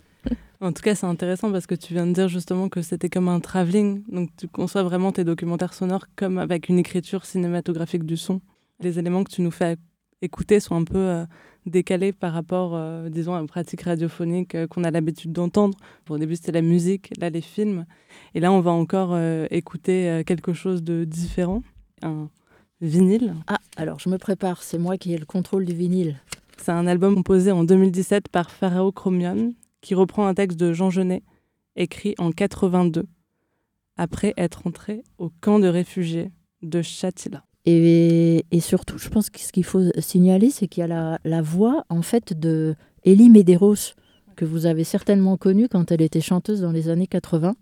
En tout cas, c'est intéressant parce que tu viens de dire justement que c'était comme un travelling. Donc, tu conçois vraiment tes documentaires sonores comme avec une écriture cinématographique du son. Les éléments que tu nous fais écouter sont un peu euh, décalé par rapport, euh, disons, à une pratique radiophonique euh, qu'on a l'habitude d'entendre. Au début, c'était la musique, là, les films. Et là, on va encore écouter quelque chose de différent, un vinyle. Ah, alors je me prépare, c'est moi qui ai le contrôle du vinyle. C'est un album composé en 2017 par Pharaoh Chromion, qui reprend un texte de Jean Genet, écrit en 82, après être entré au camp de réfugiés de Chatila. Et, surtout, je pense que ce qu'il faut signaler, c'est qu'il y a la, voix en fait de Elie Medeiros, que vous avez certainement connue quand elle était chanteuse dans les années 80.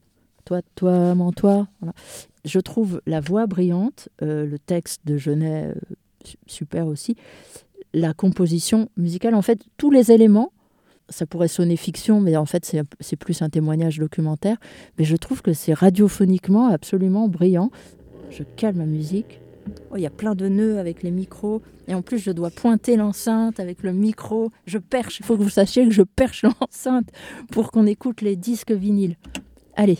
Toi, toi, Mantois. Voilà. Je trouve la voix brillante, euh, le texte de Genet euh, super aussi, la composition musicale, en fait, tous les éléments. Ça pourrait sonner fiction, mais en fait, c'est plus un témoignage documentaire. Mais je trouve que c'est radiophoniquement absolument brillant. Je calme ma musique. Oh, il y a plein de nœuds avec les micros. Et en plus, je dois pointer l'enceinte avec le micro. Je perche. Il faut que vous sachiez que je perche [laughs] l'enceinte pour qu'on écoute les disques vinyles. Allez.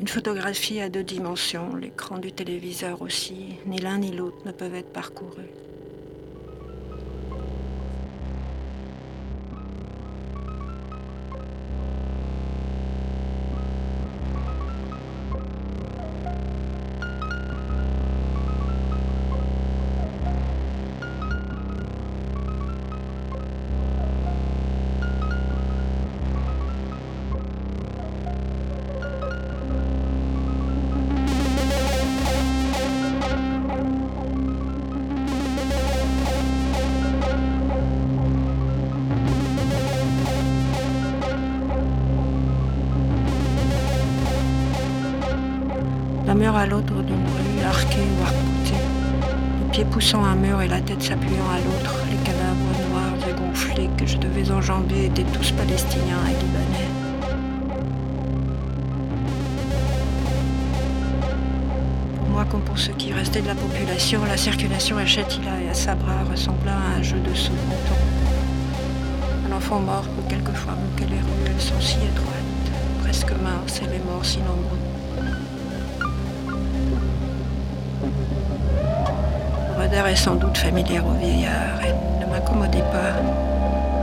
Une photographie à deux dimensions, l'écran du téléviseur aussi. Ni l'un ni l'autre ne peuvent être parcourus. Est sans doute familière aux vieillards et ne m'accommodait pas.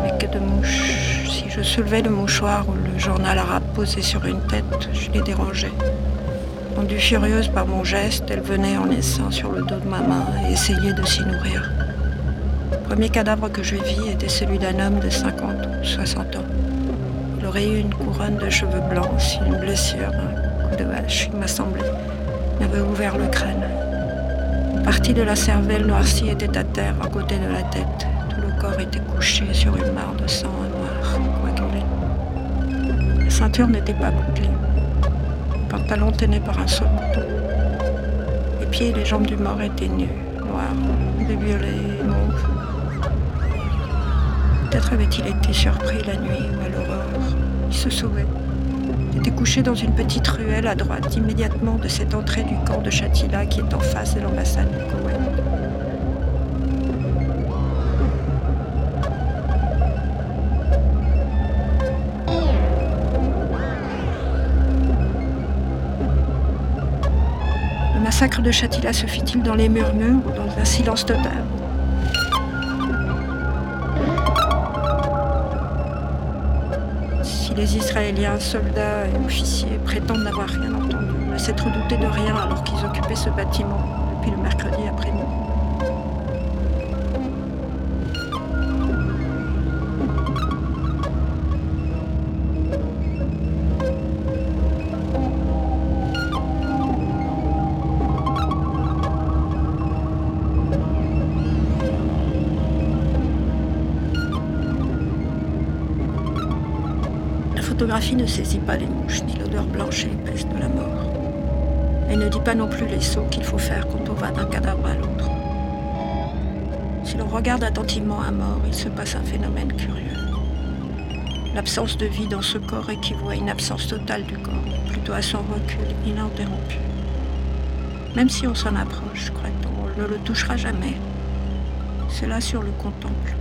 Mais que de mouches. Si je soulevais le mouchoir ou le journal arabe posé sur une tête, je les dérangeais. Rendue furieuse par mon geste, elle venait en naissant sur le dos de ma main et essayait de s'y nourrir. Le premier cadavre que je vis était celui d'un homme de 50 ou 60 ans. Il aurait eu une couronne de cheveux blancs si une blessure, un coup de hache, il m'a semblé, m'avait ouvert le crâne. Partie de la cervelle noircie était à terre à côté de la tête. Tout le corps était couché sur une mare de sang noir, coagulé. La ceinture n'était pas bouclée. Le pantalon tenait par un seul bouton. Les pieds et les jambes du mort étaient nus, noirs, des violets et mauves. Peut-être avait-il été surpris la nuit ou à. Il se sauvait. Il était couché dans une petite ruelle à droite, immédiatement de cette entrée du camp de Chatila qui est en face de l'ambassade du Koweït. Le massacre de Chatila se fit-il dans les murmures ou dans un silence total? Les Israéliens, soldats et officiers prétendent n'avoir rien entendu, ne s'être doutés de rien alors qu'ils occupaient ce bâtiment depuis le mercredi photographie ne saisit pas les mouches ni l'odeur blanche et épaisse de la mort. Elle ne dit pas non plus les sauts qu'il faut faire quand on va d'un cadavre à l'autre. Si l'on regarde attentivement un mort, il se passe un phénomène curieux. L'absence de vie dans ce corps équivaut à une absence totale du corps, plutôt à son recul ininterrompu. Même si on s'en approche, croit-on, on ne le touchera jamais. C'est là sur le contemple.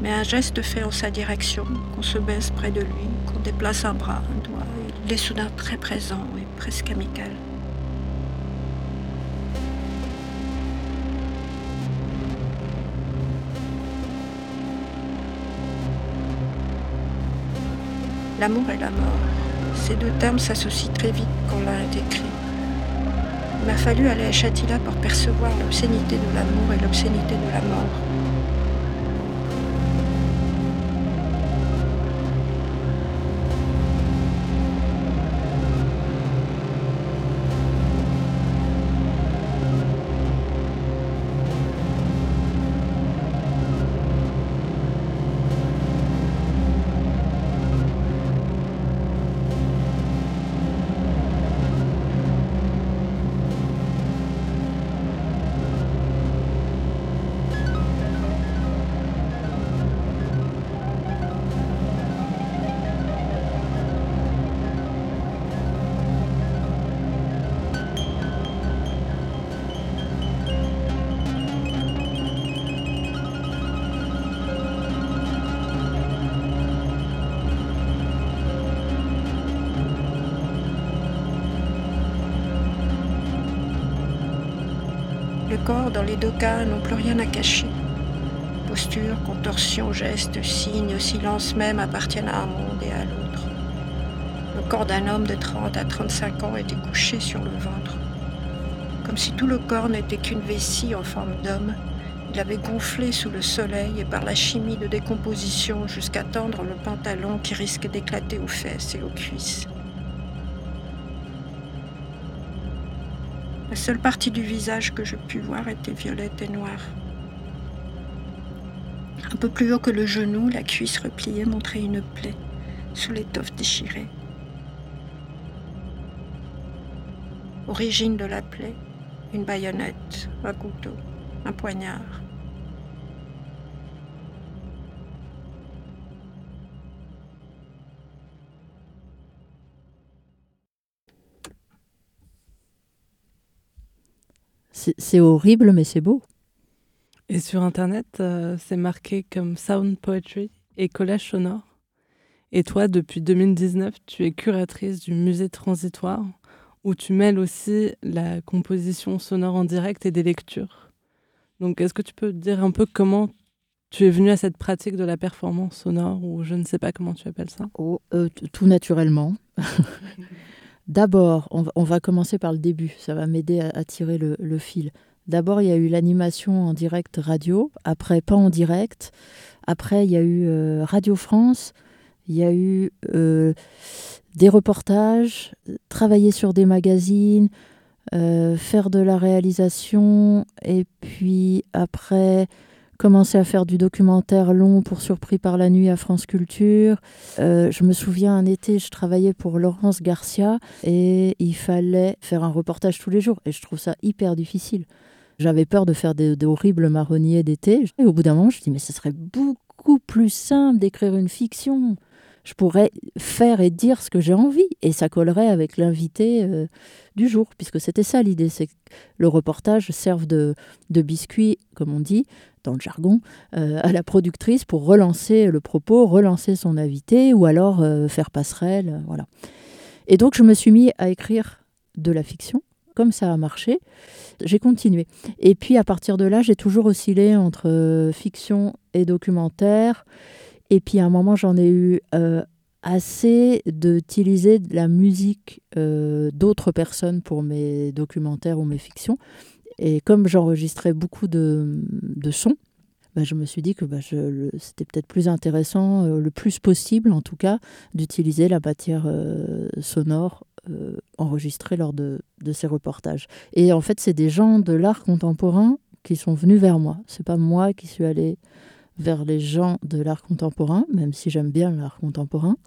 Mais un geste fait en sa direction, qu'on se baisse près de lui, déplace un bras, un doigt, il est soudain très présent et presque amical. L'amour et la mort, ces deux termes s'associent très vite quand l'un est écrit. Il m'a fallu aller à Chatila pour percevoir l'obscénité de l'amour et l'obscénité de la mort. Cas, n'ont plus rien à cacher. Posture, contorsion, gestes, signes, silence même appartiennent à un monde et à l'autre. Le corps d'un homme de 30 à 35 ans était couché sur le ventre. Comme si tout le corps n'était qu'une vessie en forme d'homme, il avait gonflé sous le soleil et par la chimie de décomposition jusqu'à tendre le pantalon qui risque d'éclater aux fesses et aux cuisses. La seule partie du visage que je pus voir était violette et noire. Un peu plus haut que le genou, la cuisse repliée montrait une plaie sous l'étoffe déchirée. Origine de la plaie, une baïonnette, un couteau, un poignard. C'est horrible, mais c'est beau. Et sur Internet, euh, c'est marqué comme sound poetry et collage sonore. Et toi, depuis 2019, tu es curatrice du musée transitoire, où tu mêles aussi la composition sonore en direct et des lectures. Donc, est-ce que tu peux dire un peu comment tu es venue à cette pratique de la performance sonore, ou je ne sais pas comment tu appelles ça? Oh, euh, Tout naturellement. [laughs] D'abord, on, va commencer par le début, ça va m'aider à, tirer le, fil. D'abord, il y a eu l'animation en direct radio, après pas en direct, après il y a eu euh, Radio France, il y a eu euh, des reportages, travailler sur des magazines, euh, faire de la réalisation, et puis après commencer à faire du documentaire long pour Surpris par la nuit à France Culture. Euh, je me souviens un été, je travaillais pour Laurence Garcia et il fallait faire un reportage tous les jours et je trouve ça hyper difficile. J'avais peur de faire des, horribles marronniers d'été. Et au bout d'un moment, je me dis, mais ce serait beaucoup plus simple d'écrire une fiction je pourrais faire et dire ce que j'ai envie et ça collerait avec l'invité euh, du jour, puisque c'était ça l'idée, c'est que le reportage serve de, de biscuit, comme on dit dans le jargon, euh, à la productrice pour relancer le propos, relancer son invité ou alors euh, faire passerelle, voilà. Et donc je me suis mis à écrire de la fiction. Comme ça a marché, j'ai continué. Et puis à partir de là, j'ai toujours oscillé entre fiction et documentaire. Et puis à un moment, j'en ai eu euh, assez d'utiliser la musique euh, d'autres personnes pour mes documentaires ou mes fictions. Et comme j'enregistrais beaucoup de, sons, bah, je me suis dit que bah, c'était peut-être plus intéressant, euh, le plus possible en tout cas, d'utiliser la matière sonore enregistrée lors de, de, ces reportages. Et en fait, c'est des gens de l'art contemporain qui sont venus vers moi. C'est pas moi qui suis allée vers les gens de l'art contemporain, même si j'aime bien l'art contemporain. [laughs]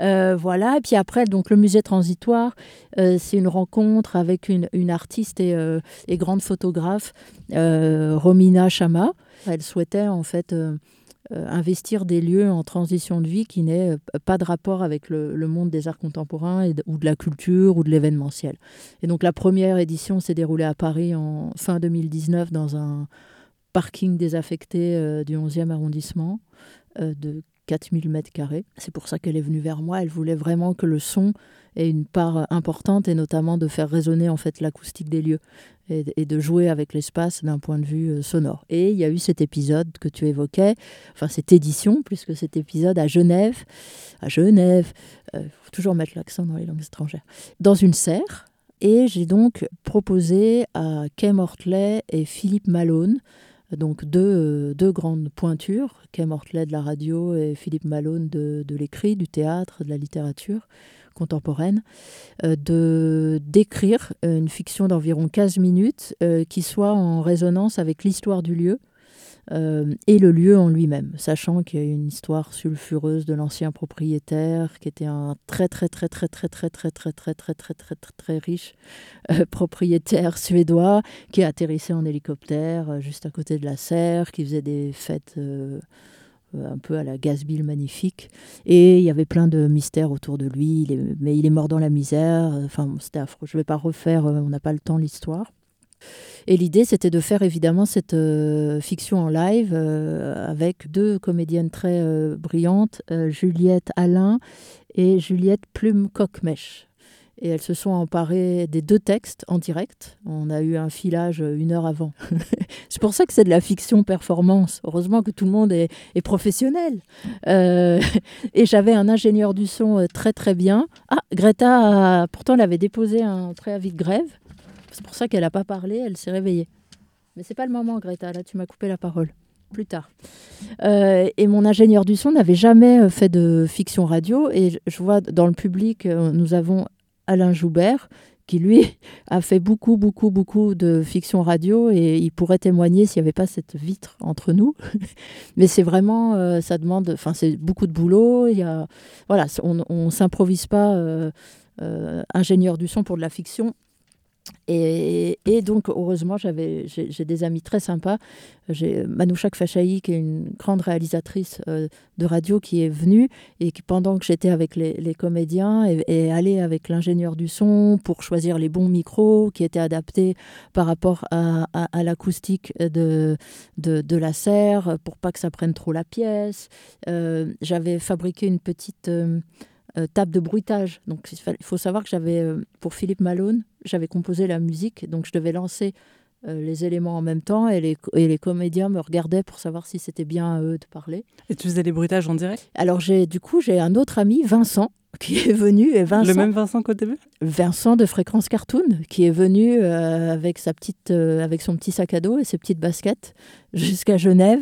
Euh, voilà, et puis après, donc le musée transitoire, euh, c'est une rencontre avec une, une artiste et, euh, et, grande photographe, Romina Chama. Elle souhaitait en fait investir des lieux en transition de vie qui n'aient pas de rapport avec le, le monde des arts contemporains et ou de la culture ou de l'événementiel. Et donc la première édition s'est déroulée à Paris en fin 2019 dans un parking désaffecté euh, du 11e arrondissement euh, de 4000 mètres carrés. C'est pour ça qu'elle est venue vers moi. Elle voulait vraiment que le son ait une part importante et notamment de faire résonner en fait l'acoustique des lieux et, de jouer avec l'espace d'un point de vue euh, sonore. Et il y a eu cet épisode que tu évoquais, enfin cette édition, puisque cet épisode à Genève, à Genève, il faut toujours mettre l'accent dans les langues étrangères, dans une serre. Et j'ai donc proposé à Kay Mortley et Philippe Malone donc deux, deux, grandes pointures, Kay Mortley de la radio et Philippe Malone de, l'écrit, du théâtre, de la littérature contemporaine, euh, de d'écrire une fiction d'environ 15 minutes euh, qui soit en résonance avec l'histoire du lieu, euh, et le lieu en lui-même, sachant qu'il y a une histoire sulfureuse de l'ancien propriétaire qui était un très très très très très très très très très très très très très très riche propriétaire suédois qui atterrissait en hélicoptère juste à côté de la serre, qui faisait des fêtes un peu à la Gazbille magnifique. Et il y avait plein de mystères autour de lui, mais il est mort dans la misère. Enfin, c'était affreux. Je ne vais pas refaire, on n'a pas le temps, l'histoire. Et l'idée, c'était de faire évidemment cette euh, fiction en live euh, avec deux comédiennes très euh, brillantes, Juliette Alain et Juliette Plume Coquemèche. Et elles se sont emparées des deux textes en direct. On a eu un filage une heure avant. [laughs] c'est pour ça que c'est de la fiction performance. Heureusement que tout le monde est, professionnel. [laughs] et j'avais un ingénieur du son très très bien. Ah, Greta, pourtant, elle avait déposé un préavis de grève. C'est pour ça qu'elle n'a pas parlé, elle s'est réveillée. Mais c'est pas le moment, Greta, là tu m'as coupé la parole. Plus tard. Euh, et mon ingénieur du son n'avait jamais euh, fait de fiction radio. Et je vois dans le public, euh, nous avons Alain Joubert, qui lui [laughs] a fait beaucoup, beaucoup, beaucoup de fiction radio et il pourrait témoigner s'il n'y avait pas cette vitre entre nous. [laughs] Mais c'est vraiment, ça demande, enfin, c'est beaucoup de boulot. Il y a, voilà, on ne s'improvise pas ingénieur du son pour de la fiction Et, donc, heureusement, j'avais, j'ai, des amis très sympas. J'ai Manouchak Fachaï, qui est une grande réalisatrice euh, de radio, qui est venue et qui, pendant que j'étais avec les, comédiens, est, allée avec l'ingénieur du son pour choisir les bons micros qui étaient adaptés par rapport à, l'acoustique de, de, de, la serre, pour pas que ça prenne trop la pièce. Euh, j'avais fabriqué une petite... Euh, euh, table de bruitage. Donc il faut savoir que j'avais, euh, pour Philippe Malone, j'avais composé la musique, donc je devais lancer euh, les éléments en même temps et les, et les comédiens me regardaient pour savoir si c'était bien à eux de parler. Et tu faisais les bruitages en direct? Alors j'ai du coup j'ai un autre ami, Vincent, [laughs] qui est venu. Et Vincent, le même Vincent qu'au début? Vincent de Fréquence Cartoon, qui est venu euh, avec, sa petite, euh, avec son petit sac à dos et ses petites baskets [laughs] jusqu'à Genève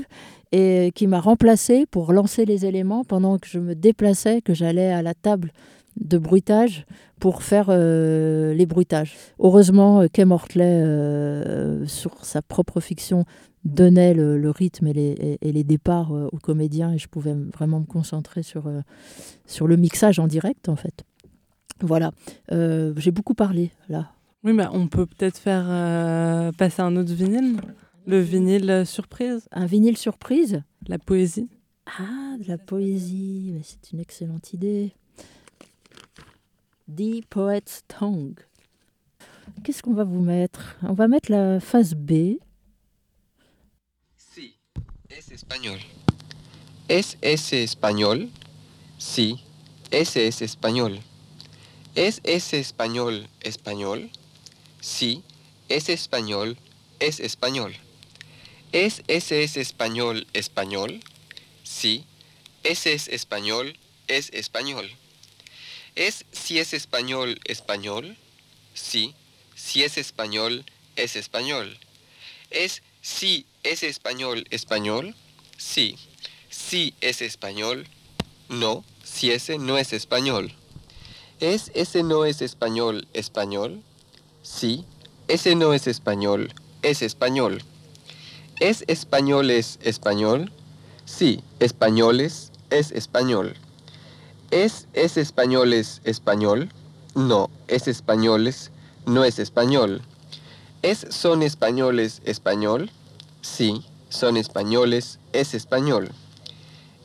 et qui m'a remplacé pour lancer les éléments pendant que je me déplaçais, que j'allais à la table de bruitage pour faire euh, les bruitages. Heureusement, euh, Kay Mortley, euh, sur sa propre fiction, donnait le, rythme et les, départs aux comédiens et je pouvais vraiment me concentrer sur, sur le mixage en direct, en fait. Voilà, j'ai beaucoup parlé là. Oui, mais on peut peut-être faire passer un autre vinyle. Le vinyle surprise. Un vinyle surprise La poésie. Ah, de la poésie, mais c'est une excellente idée. The Poet's Tongue. Qu'est-ce qu'on va vous mettre? On va mettre la phase B. Sí, es español. ¿Es ese español? Sí, ese es español. ¿Es ese español español? Sí, es español, es español. ¿Es ese es español español? Sí, ese es español, es español. ¿Es si es español español? Sí, si es español, es español. ¿Es si es español español? Sí. Si es español? No, si ese no es español. ¿Es ese no es español español? Sí, ese no es español, es español. ¿Es españoles español? Sí, españoles es español. ¿Es es españoles español? No, es españoles, no es español. ¿Es son españoles español? Sí, son españoles, es español.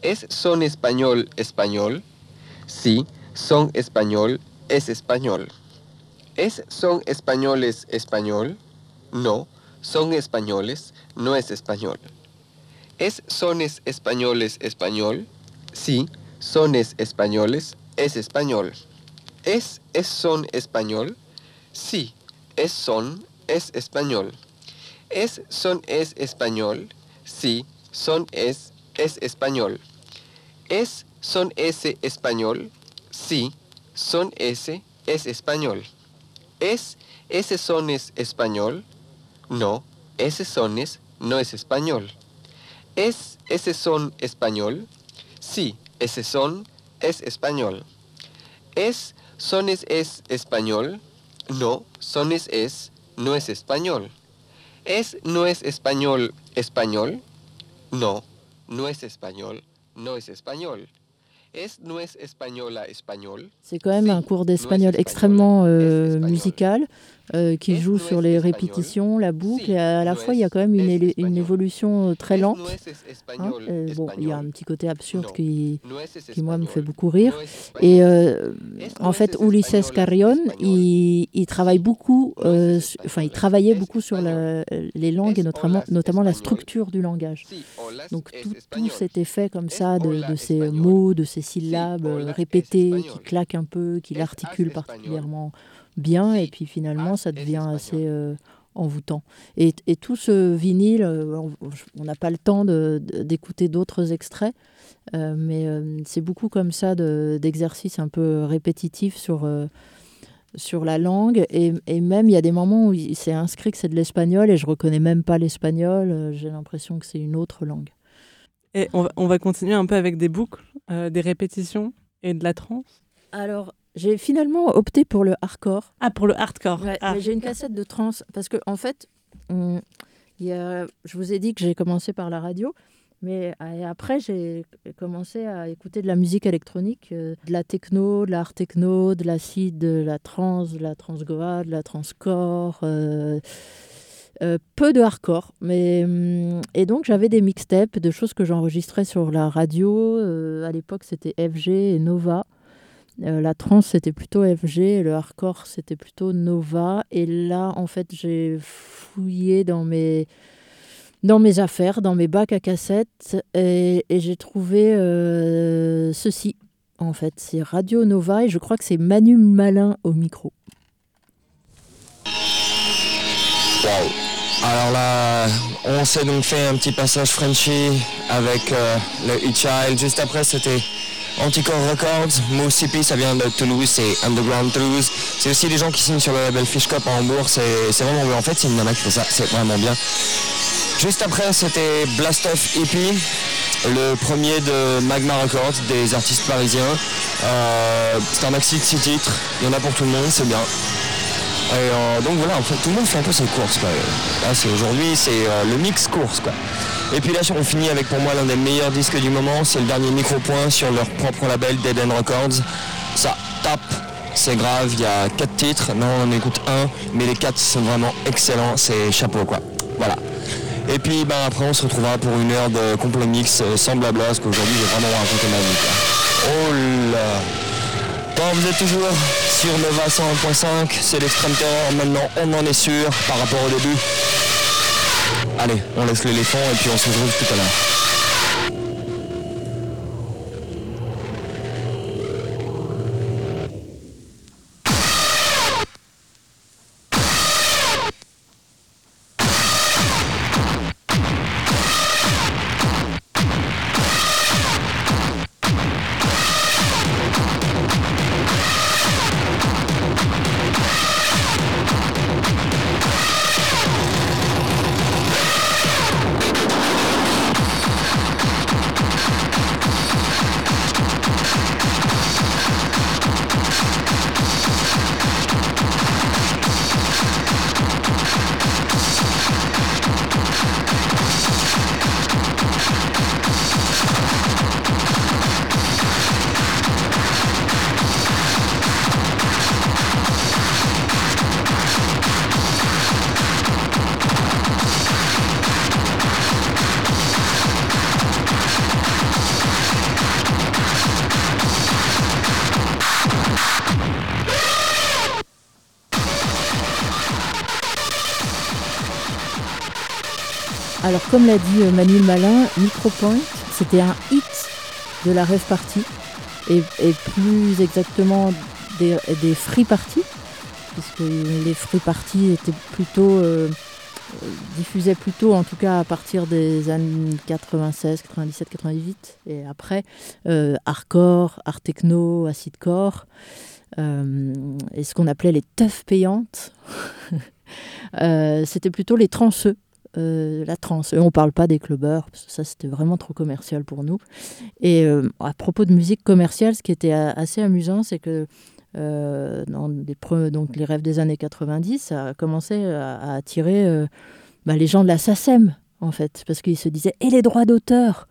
¿Es son español español? Sí, son español, es español. ¿Es son españoles español? No, son españoles, no es español. ¿Es sones españoles español? Sí, sones españoles, es español. ¿Es es son español? Sí, es son, es español. ¿Es son es español? Sí, son es, es español. ¿Es son ese español? Sí, son ese, es español. ¿Es ese son es español? No, ese sones no es español. ¿Es ese son español? Sí, ese son es español. ¿Es sones es español? No, sones es, no es español. ¿Es no es español español? No, no es español, no es español. ¿Es no es española español? C'est quand même un cours d'espagnol extrêmement euh, musical euh, qui joue sur les répétitions, la boucle, et à la fois il y a quand même une, évolution euh, très lente. Hein, euh, bon, il y a un petit côté absurde qui, qui moi me fait beaucoup rire. Et euh, en fait, Ulises Carrion, il, il travaille beaucoup, euh, enfin il travaillait beaucoup sur la- les langues et notamment, notamment la structure du langage. Donc tout, tout s'était fait comme ça, de, de ces mots, de ces syllabes répétées, qui claquent un peu, qui l'articulent particulièrement bien, et puis finalement ça devient assez euh, envoûtant. Et, et tout ce vinyle, euh, on n'a pas le temps d'écouter d'autres extraits, euh, mais euh, c'est beaucoup comme ça de- d'exercices un peu répétitifs sur, euh, sur la langue. Et, et même, il y a des moments où il s'est inscrit que c'est de l'espagnol et je reconnais même pas l'espagnol. J'ai l'impression que c'est une autre langue. Et on va, on va continuer un peu avec des boucles, euh, des répétitions et de la trance? Alors, j'ai finalement opté pour le hardcore. Ah, pour le hardcore. Ouais, Ah. j'ai une cassette de trance parce que en fait, on- il y a, je vous ai dit que j'ai commencé par la radio Mais après, j'ai commencé à écouter de la musique électronique, euh, de la techno, de l'art techno, de l'acide, de la trance, de la transgoa, de la transcore. euh, euh, peu de hardcore. Mais, hum, et donc, j'avais des mixtapes de choses que j'enregistrais sur la radio. Euh, à l'époque, c'était FG et Nova. Euh, la trance, c'était plutôt FG. Le hardcore, c'était plutôt Nova. Et là, en fait, j'ai fouillé dans mes, affaires, dans mes bacs à cassettes. Et, et j'ai trouvé euh, ceci. En fait, c'est Radio Nova. Et je crois que c'est Manu Malin au micro. Wow. Alors là, on s'est donc fait un petit passage Frenchy avec euh, le E-Child. Juste après, c'était Anticore Records. Moussipi, ça vient de Toulouse, c'est Underground Toulouse. C'est aussi des gens qui signent sur le label Fish Cup à Hambourg. C'est vraiment bien. En fait, c'est une nana qui fait ça. C'est vraiment bien. Juste après, c'était Blast Off EP, le premier de Magma Records, des artistes parisiens. Euh, c'est un maxi de 6 titres. Il y en a pour tout le monde, c'est bien. Et euh, donc voilà, en fait, tout le monde fait un peu ses courses. C'est aujourd'hui, c'est euh, le mix course. Quoi. Et puis là, on finit avec pour moi l'un des meilleurs disques du moment. C'est le dernier micro-point sur leur propre label Dead End Records. Ça tape, c'est grave. Il y a quatre titres. Non, on en écoute un, mais les quatre sont vraiment excellents. C'est chapeau, quoi. Voilà. Et puis ben, après, on se retrouvera pour une heure de complet mix euh, sans blabla, parce qu'aujourd'hui, j'ai vraiment raconté ma vie. Oh là Bon, vous êtes toujours sur Nova 101.5, c'est l'extrême terror, maintenant on en est sûr par rapport au début. Allez, on laisse l'éléphant et puis on se retrouve tout à l'heure. Alors, comme l'a dit euh, Manuel Malin, Micropoint, c'était un hit de la rêve party, et, plus exactement des, free parties, puisque les free parties étaient plutôt euh, diffusaient plutôt, en tout cas à partir des années 96, 97, 98, et après euh, hardcore, art techno, acidcore, euh, et ce qu'on appelait les teufs payantes. [laughs] Euh, c'était plutôt les transeux. Euh, la trance. On parle pas des clubbers, ça c'était vraiment trop commercial pour nous. Et euh, à propos de musique commerciale, ce qui était a- assez amusant, c'est que euh, dans les, donc les rêves des années 90, ça a commencé à, attirer euh, bah, les gens de la SACEM, en fait, parce qu'ils se disaient et les droits d'auteur?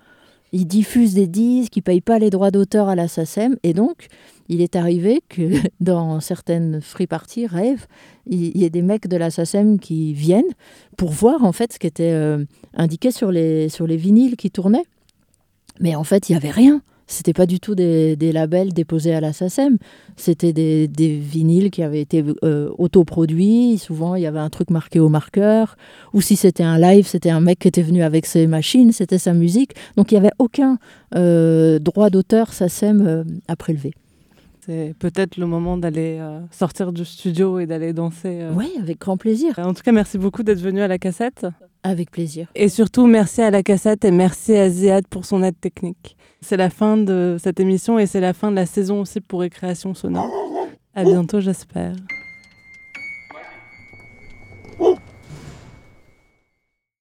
Ils diffusent des disques, ils payent pas les droits d'auteur à la SACEM, et donc il est arrivé que [laughs] dans certaines free parties, rêves, il il y ait des mecs de la SACEM qui viennent pour voir en fait ce qui était euh, indiqué sur les, sur les vinyles qui tournaient. Mais en fait, il n'y avait rien. C'était pas du tout des, labels déposés à la SACEM. C'était des, des vinyles qui avaient été euh, autoproduits. Souvent, il y avait un truc marqué au marqueur. Ou si c'était un live, c'était un mec qui était venu avec ses machines, c'était sa musique. Donc, il n'y avait aucun euh, droit d'auteur SACEM euh, à prélever c'est peut-être le moment d'aller euh, sortir du studio et d'aller danser. Euh. Oui, avec grand plaisir. En tout cas, merci beaucoup d'être venu à la cassette. Avec plaisir. Et surtout, merci à la cassette et merci à Ziad pour son aide technique. C'est la fin de cette émission et c'est la fin de la saison aussi pour Récréation Sonore. À bientôt, j'espère.